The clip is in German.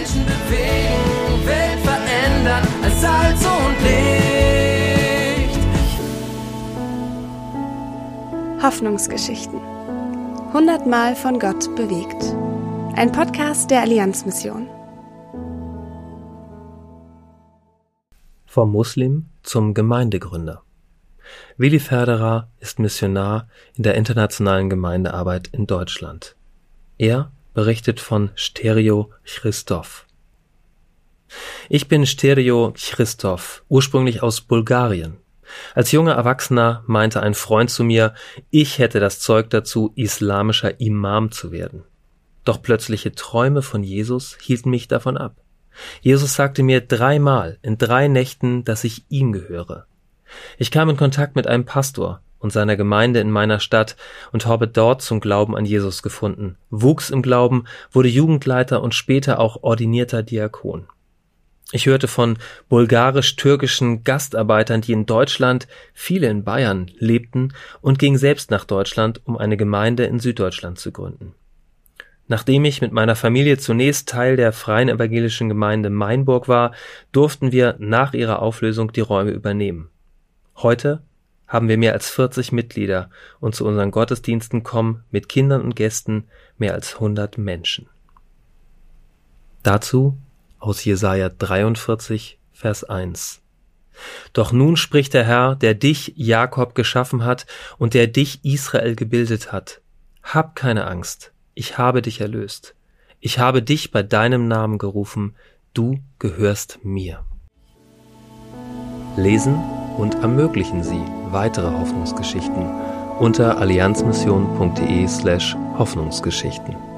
Menschen bewegen, Welt verändern als Salz und Licht. Hoffnungsgeschichten. Hundertmal von Gott bewegt. Ein Podcast der Allianzmission. Vom Muslim zum Gemeindegründer. Willi Ferderer ist Missionar in der internationalen Gemeindearbeit in Deutschland. Er berichtet von Stereo Christoph. Ich bin Stereo Christoph, ursprünglich aus Bulgarien. Als junger Erwachsener meinte ein Freund zu mir, ich hätte das Zeug dazu, islamischer Imam zu werden. Doch plötzliche Träume von Jesus hielten mich davon ab. Jesus sagte mir dreimal in drei Nächten, dass ich ihm gehöre. Ich kam in Kontakt mit einem Pastor und seiner Gemeinde in meiner Stadt und habe dort zum Glauben an Jesus gefunden, wuchs im Glauben, wurde Jugendleiter und später auch ordinierter Diakon. Ich hörte von bulgarisch-türkischen Gastarbeitern, die in Deutschland, viele in Bayern lebten und ging selbst nach Deutschland, um eine Gemeinde in Süddeutschland zu gründen. Nachdem ich mit meiner Familie zunächst Teil der Freien Evangelischen Gemeinde Mainburg war, durften wir nach ihrer Auflösung die Räume übernehmen. Heute haben wir mehr als 40 Mitglieder und zu unseren Gottesdiensten kommen mit Kindern und Gästen mehr als 100 Menschen. Dazu aus Jesaja 43, Vers 1. Doch nun spricht der Herr, der dich, Jakob, geschaffen hat und der dich, Israel, gebildet hat. Hab keine Angst, ich habe dich erlöst. Ich habe dich bei deinem Namen gerufen, du gehörst mir. Lesen und ermöglichen Sie weitere Hoffnungsgeschichten unter allianzmission.de slash Hoffnungsgeschichten.